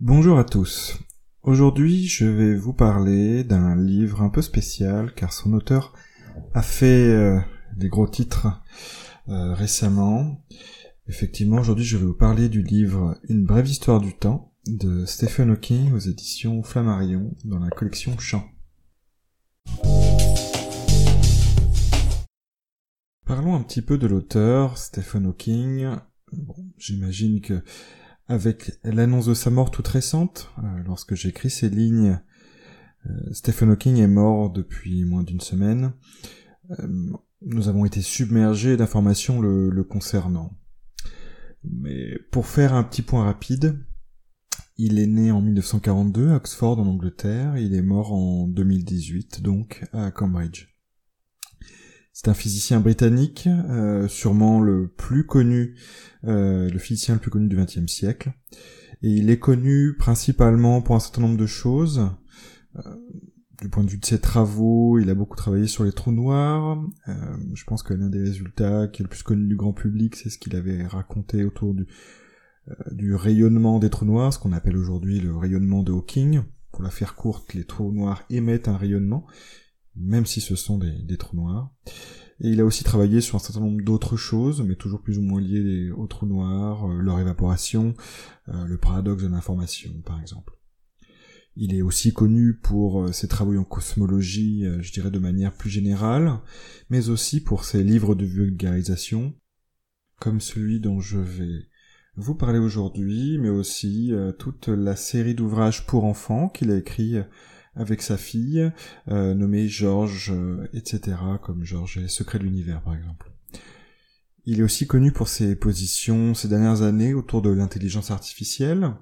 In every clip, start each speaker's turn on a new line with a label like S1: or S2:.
S1: Bonjour à tous. Aujourd'hui, je vais vous parler d'un livre un peu spécial car son auteur a fait euh, des gros titres euh, récemment. Effectivement, aujourd'hui, je vais vous parler du livre Une brève histoire du temps de Stephen Hawking aux éditions Flammarion dans la collection Chant. Parlons un petit peu de l'auteur, Stephen Hawking. Bon, J'imagine que avec l'annonce de sa mort toute récente, euh, lorsque j'écris ces lignes, euh, Stephen Hawking est mort depuis moins d'une semaine. Euh, nous avons été submergés d'informations le, concernant. Mais pour faire un petit point rapide, il est né en 1942 à Oxford en Angleterre, il est mort en 2018 donc à Cambridge. C'est un physicien britannique, euh, sûrement le plus connu, euh, le physicien le plus connu du XXe siècle. Et il est connu principalement pour un certain nombre de choses. Euh, du point de vue de ses travaux, il a beaucoup travaillé sur les trous noirs. je pense que l'un des résultats qui est le plus connu du grand public, c'est ce qu'il avait raconté autour du, du rayonnement des trous noirs, ce qu'on appelle aujourd'hui le rayonnement de Hawking. Pour la faire courte, les trous noirs émettent un rayonnement même si ce sont des, trous noirs. Et il a aussi travaillé sur un certain nombre d'autres choses, mais toujours plus ou moins liées aux trous noirs, euh, leur évaporation, euh, le paradoxe de l'information, par exemple. Il est aussi connu pour euh, ses travaux en cosmologie, je dirais de manière plus générale, mais aussi pour ses livres de vulgarisation, comme celui dont je vais vous parler aujourd'hui, mais aussi toute la série d'ouvrages pour enfants qu'il a écrit avec sa fille, euh, nommée Georges, euh, etc., comme Georges et Secret de l'univers, par exemple. Il est aussi connu pour ses positions ces dernières années autour de l'intelligence artificielle,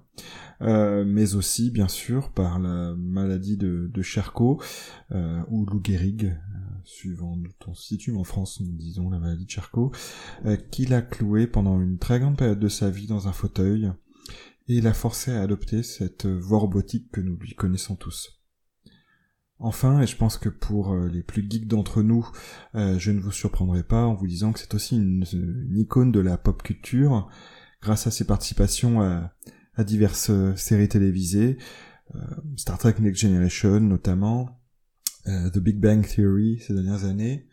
S1: euh, mais aussi, bien sûr, par la maladie de, de Charcot, ou Lou Gehrig, suivant où on se situe, en France, nous disons la maladie de Charcot, qu'il a cloué pendant une très grande période de sa vie dans un fauteuil, et l'a forcé à adopter cette voie robotique que nous lui connaissons tous. Enfin, et je pense que pour euh, les plus geeks d'entre nous, euh, je ne vous surprendrai pas en vous disant que c'est aussi une, icône de la pop culture, grâce à ses participations à, diverses euh, séries télévisées, Star Trek Next Generation notamment, The Big Bang Theory ces dernières années,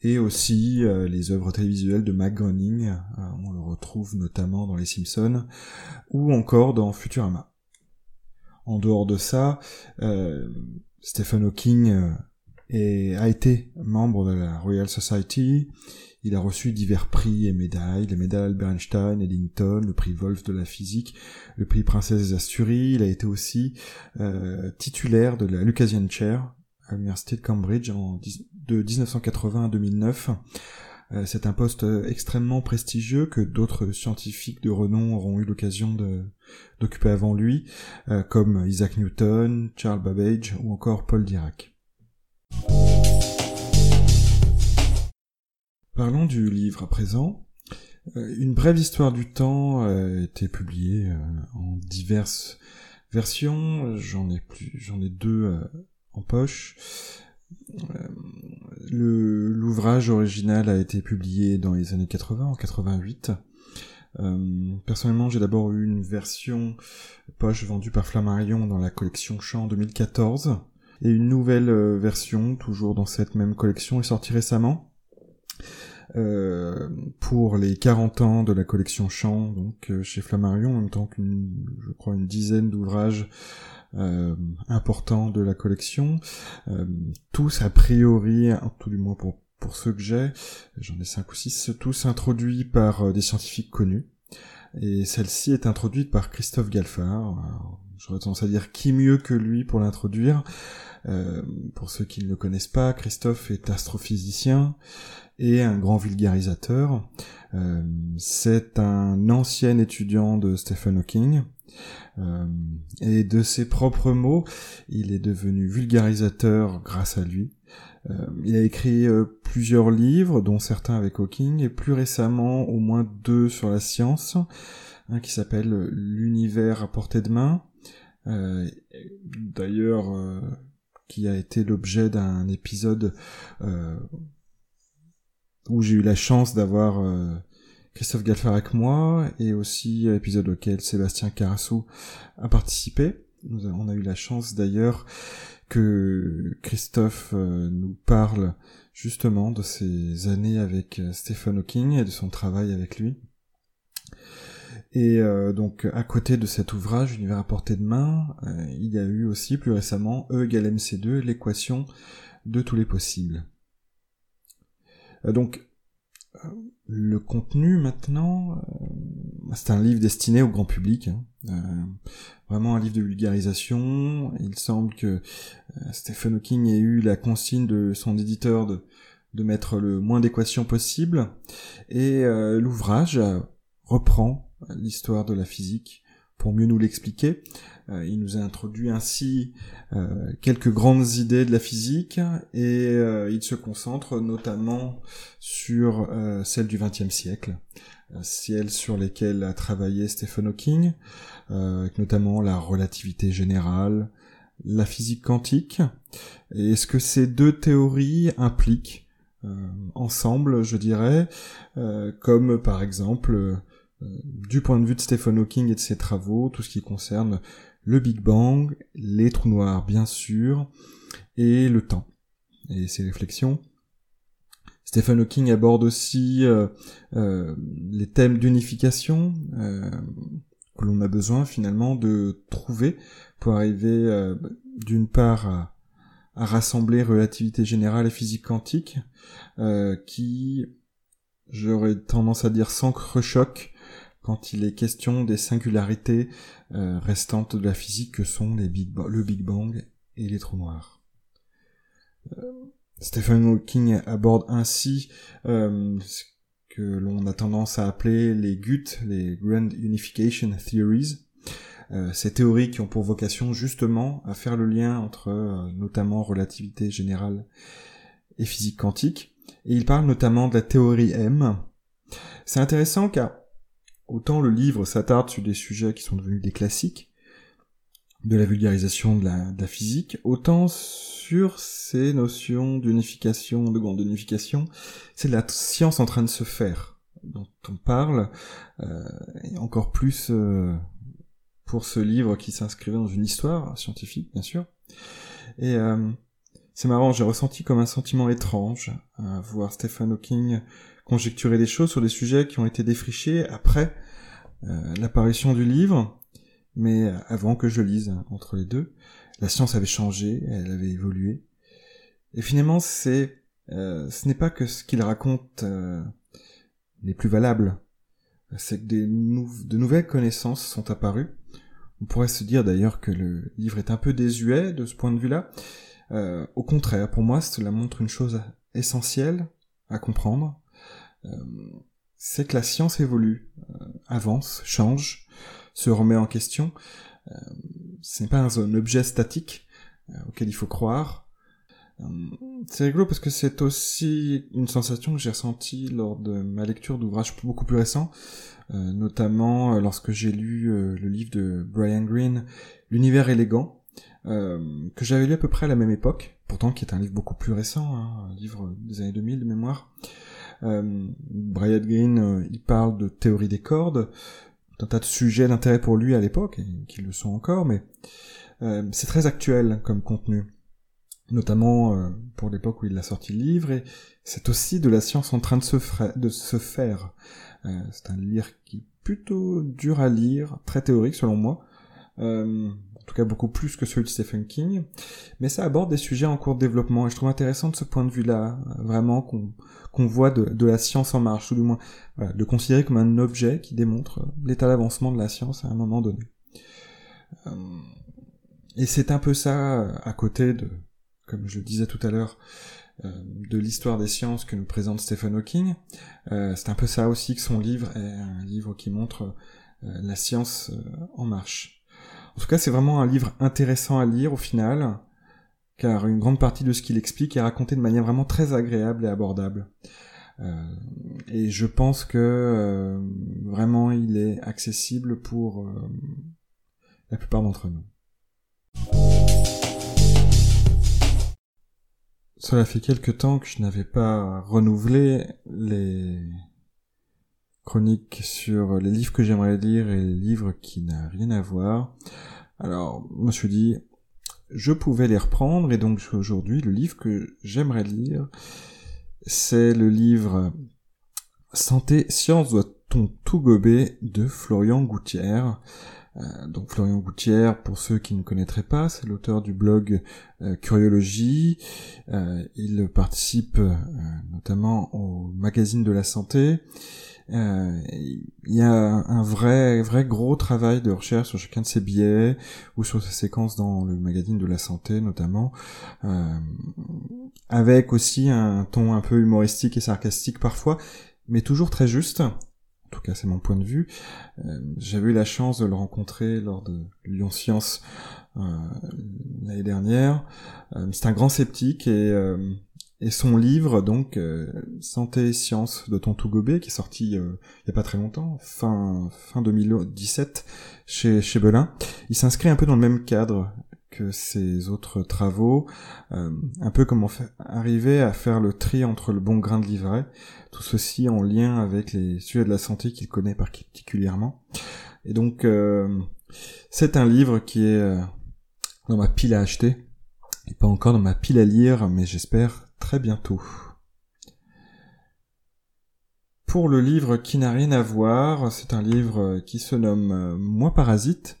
S1: et aussi les œuvres télévisuelles de Mac Groening, on le retrouve notamment dans Les Simpsons, ou encore dans Futurama. En dehors de ça, Stephen Hawking euh, a été membre de la Royal Society. Il a reçu divers prix et médailles, les médailles Albert Einstein, Eddington, le prix Wolf de la physique, le prix Princesse des Asturies. Il a été aussi euh, titulaire de la Lucasian Chair à l'université de Cambridge en, de 1980 à 2009. Euh, c'est un poste extrêmement prestigieux que d'autres scientifiques de renom auront eu l'occasion d'occuper avant lui, euh, comme Isaac Newton, Charles Babbage ou encore Paul Dirac. Parlons du livre à présent. Euh, une brève histoire du temps a été publiée en diverses versions. J'en ai plus, j'en ai deux poche. L'ouvrage original a été publié dans les années 80, en 88. Euh, personnellement, j'ai d'abord eu une version poche vendue par Flammarion dans la collection Chant 2014, et une nouvelle euh, version, toujours dans cette même collection, est sortie récemment. Euh, pour les 40 ans de la collection Chant, donc chez Flammarion, en même temps qu'une, je crois, une dizaine d'ouvrages euh, important de la collection. Euh, tous a priori, tout du moins pour, pour ceux que j'ai, j'en ai cinq ou six, tous introduits par euh, des scientifiques connus. Et celle-ci est introduite par Christophe Galfard. J'aurais tendance à dire qui mieux que lui pour l'introduire. Euh, pour ceux qui ne le connaissent pas, Christophe est astrophysicien et un grand vulgarisateur. Euh, c'est un ancien étudiant de Stephen Hawking. Euh, et de ses propres mots, il est devenu vulgarisateur grâce à lui. Euh, il a écrit euh, plusieurs livres, dont certains avec Hawking, et plus récemment au moins deux sur la science, un qui s'appelle L'univers à portée de main, d'ailleurs qui a été l'objet d'un épisode où j'ai eu la chance d'avoir Christophe Galfard avec moi, et aussi épisode auquel Sébastien Carasso a participé. on a eu la chance d'ailleurs que Christophe euh, nous parle justement de ses années avec euh, Stephen Hawking et de son travail avec lui. Et euh, donc à côté de cet ouvrage Univers à portée de main, il y a eu aussi plus récemment E égale MC2, l'équation de tous les possibles. Donc le contenu maintenant, euh, c'est un livre destiné au grand public, hein. euh, vraiment un livre de vulgarisation. Il semble que euh, Stephen Hawking ait eu la consigne de son éditeur de, de mettre le moins d'équations possible, et l'ouvrage reprend l'histoire de la physique pour mieux nous l'expliquer. Euh, il nous a introduit ainsi euh, quelques grandes idées de la physique et euh, il se concentre notamment sur celles du XXe siècle, celles sur lesquelles a travaillé Stephen Hawking, notamment la relativité générale, la physique quantique, et ce que ces deux théories impliquent ensemble, je dirais, comme par exemple du point de vue de Stephen Hawking et de ses travaux, tout ce qui concerne le Big Bang, les trous noirs bien sûr, et le temps, et ses réflexions. Stephen Hawking aborde aussi euh, euh, les thèmes d'unification euh, que l'on a besoin finalement de trouver pour arriver d'une part à, rassembler relativité générale et physique quantique, qui, j'aurais tendance à dire, sans choc quand il est question des singularités euh, restantes de la physique que sont le Big Bang et les trous noirs. Euh, Stephen Hawking aborde ainsi euh, ce que l'on a tendance à appeler les GUT, les Grand Unification Theories, ces théories qui ont pour vocation justement à faire le lien entre notamment relativité générale et physique quantique. Et il parle notamment de la théorie M. C'est intéressant car Autant le livre s'attarde sur des sujets qui sont devenus des classiques, de la vulgarisation de la, physique, autant sur ces notions d'unification, de grande unification, c'est la science en train de se faire dont on parle, euh, et encore plus euh, pour ce livre qui s'inscrivait dans une histoire scientifique, bien sûr. Et euh, c'est marrant, j'ai ressenti comme un sentiment étrange à voir Stephen Hawking conjecturer des choses sur des sujets qui ont été défrichés après euh, l'apparition du livre, mais avant que je lise hein, entre les deux. La science avait changé, elle avait évolué. Et finalement, c'est, euh, ce n'est pas que ce qu'il raconte euh, plus valable, c'est que de nouvelles connaissances sont apparues. On pourrait se dire d'ailleurs que le livre est un peu désuet de ce point de vue-là. Euh, au contraire, pour moi, cela montre une chose essentielle à comprendre, euh, c'est que la science évolue, euh, avance, change, se remet en question. Ce n'est pas un, objet statique auquel il faut croire. C'est rigolo parce que c'est aussi une sensation que j'ai ressentie lors de ma lecture d'ouvrages beaucoup plus récents, notamment lorsque j'ai lu le livre de Brian Greene, L'univers élégant, que j'avais lu à peu près à la même époque, pourtant qui est un livre beaucoup plus récent, hein, un livre des années 2000 de mémoire. Euh, Brian Greene, euh, il parle de théorie des cordes, un tas de sujets d'intérêt pour lui à l'époque, et qui le sont encore, mais euh, c'est très actuel comme contenu, notamment pour l'époque où il a sorti le livre, et c'est aussi de la science en train de se, de se faire. c'est un livre qui est plutôt dur à lire, très théorique selon moi, en tout cas beaucoup plus que celui de Stephen King, mais ça aborde des sujets en cours de développement, et je trouve intéressant de ce point de vue-là, vraiment qu'on qu'on voit de, la science en marche, ou du moins voilà, de considérer comme un objet qui démontre l'état d'avancement de la science à un moment donné. Euh, et c'est un peu ça à côté de, comme je disais tout à l'heure, euh, de l'histoire des sciences que nous présente Stephen Hawking. Euh, c'est un peu ça aussi que son livre est un livre qui montre la science en marche. En tout cas, c'est vraiment un livre intéressant à lire au final, car une grande partie de ce qu'il explique est raconté de manière vraiment très agréable et abordable. Euh, et je pense que euh, vraiment il est accessible pour euh, la plupart d'entre nous. Cela fait quelque temps que je n'avais pas renouvelé les chroniques sur les livres que j'aimerais lire et les livres qui n'ont rien à voir. Alors, je me suis dit, je pouvais les reprendre et donc aujourd'hui, le livre que j'aimerais lire, c'est le livre Santé, science doit-on tout gober de Florian Gouttière. Euh, donc Florian Gouttière, pour ceux qui ne connaîtraient pas, c'est l'auteur du blog euh, Curiologie. Euh, il participe notamment au magazine de la santé. il y a un vrai, vrai gros travail de recherche sur chacun de ses billets ou sur ses séquences dans le magazine de la santé notamment, avec aussi un ton un peu humoristique et sarcastique parfois, mais toujours très juste en tout cas c'est mon point de vue. Euh, j'avais eu la chance de le rencontrer lors de Lyon Science euh, l'année dernière. Euh, c'est un grand sceptique et, et son livre donc Santé et sciences de Tontou Gobet qui est sorti il y a pas très longtemps, fin fin 2017 chez chez Belin. Il s'inscrit un peu dans le même cadre que ses autres travaux, euh, un peu comment arriver à faire le tri entre le bon grain de livret, tout ceci en lien avec les sujets de la santé qu'il connaît particulièrement. Et donc, euh, c'est un livre qui est euh, dans ma pile à acheter, et pas encore dans ma pile à lire, mais j'espère très bientôt. Pour le livre qui n'a rien à voir, c'est un livre qui se nomme Moi Parasite,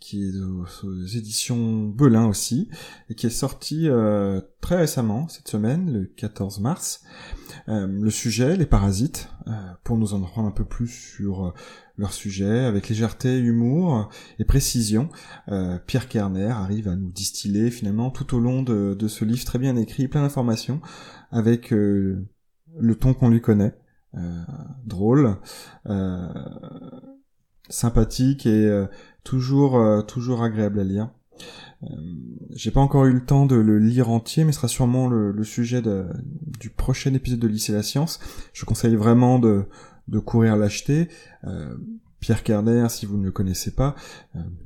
S1: qui est aux, éditions Belin aussi, et qui est sorti euh, très récemment, cette semaine, le 14 mars. Euh, le sujet, les parasites, pour nous en apprendre un peu plus sur leur sujet, avec légèreté, humour et précision, Pierre Kerner arrive à nous distiller finalement tout au long de, de ce livre très bien écrit, plein d'informations, avec le ton qu'on lui connaît, drôle, sympathique et toujours euh, toujours agréable à lire. Euh, j'ai pas encore eu le temps de le lire entier, mais ce sera sûrement le, sujet du prochain épisode de Lycée la Science. Je conseille vraiment de, de courir l'acheter. Euh, Pierre Kerner, si vous ne le connaissez pas,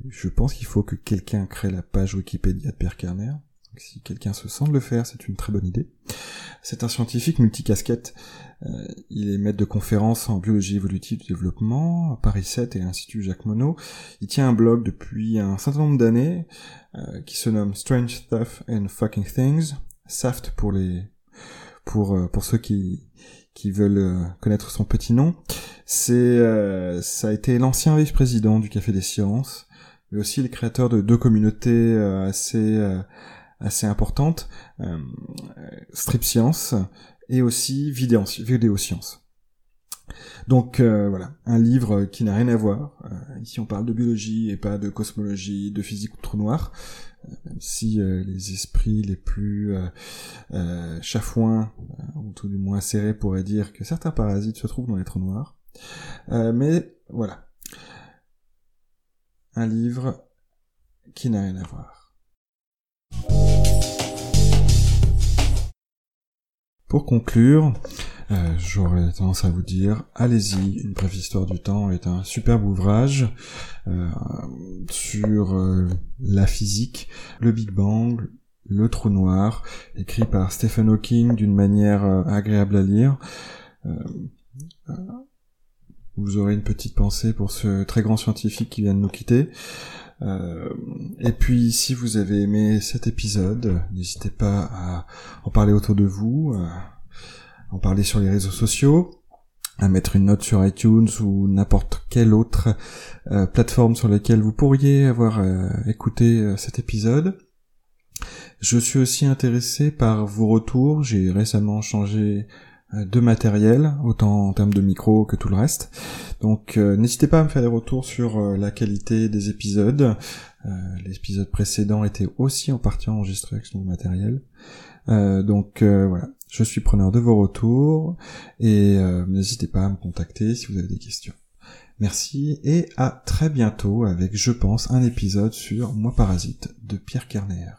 S1: je pense qu'il faut que quelqu'un crée la page Wikipédia de Pierre Kerner. Si quelqu'un se sent de le faire, c'est une très bonne idée. C'est un scientifique multicasquette. Euh, il est maître de conférences en biologie évolutive du développement à Paris 7 et l'Institut Jacques Monod. Il tient un blog depuis un certain nombre d'années euh, qui se nomme Strange Stuff and Fucking Things. SAFT pour les pour euh, pour ceux qui qui veulent connaître son petit nom. C'est ça a été l'ancien vice-président du Café des Sciences, mais aussi le créateur de deux communautés assez assez importantes, Strip Science et aussi vidéo, science. Donc euh, voilà, un livre qui n'a rien à voir. Euh, ici on parle de biologie et pas de cosmologie, de physique ou de trou noir. Euh, même si les esprits les plus chafouins, ou tout du moins serrés, pourraient dire que certains parasites se trouvent dans les trous noirs. mais voilà. Un livre qui n'a rien à voir. Pour conclure, euh, j'aurais tendance à vous dire, allez-y, Une brève histoire du temps est un superbe ouvrage euh, sur euh, la physique, le Big Bang, le trou noir, écrit par Stephen Hawking d'une manière agréable à lire. vous aurez une petite pensée pour ce très grand scientifique qui vient de nous quitter. Euh, et puis, si vous avez aimé cet épisode, n'hésitez pas à en parler autour de vous, à en parler sur les réseaux sociaux, à mettre une note sur iTunes ou n'importe quelle autre euh, plateforme sur laquelle vous pourriez avoir euh, écouté cet épisode. Je suis aussi intéressé par vos retours. J'ai récemment changé euh, de matériel, autant en termes de micro que tout le reste. Donc euh, n'hésitez pas à me faire des retours sur euh, la qualité des épisodes. L'épisode précédent était aussi en partie enregistré avec ce nouveau matériel. donc voilà, je suis preneur de vos retours et n'hésitez pas à me contacter si vous avez des questions. Merci et à très bientôt avec, je pense, un épisode sur Moi Parasite de Pierre Kerner.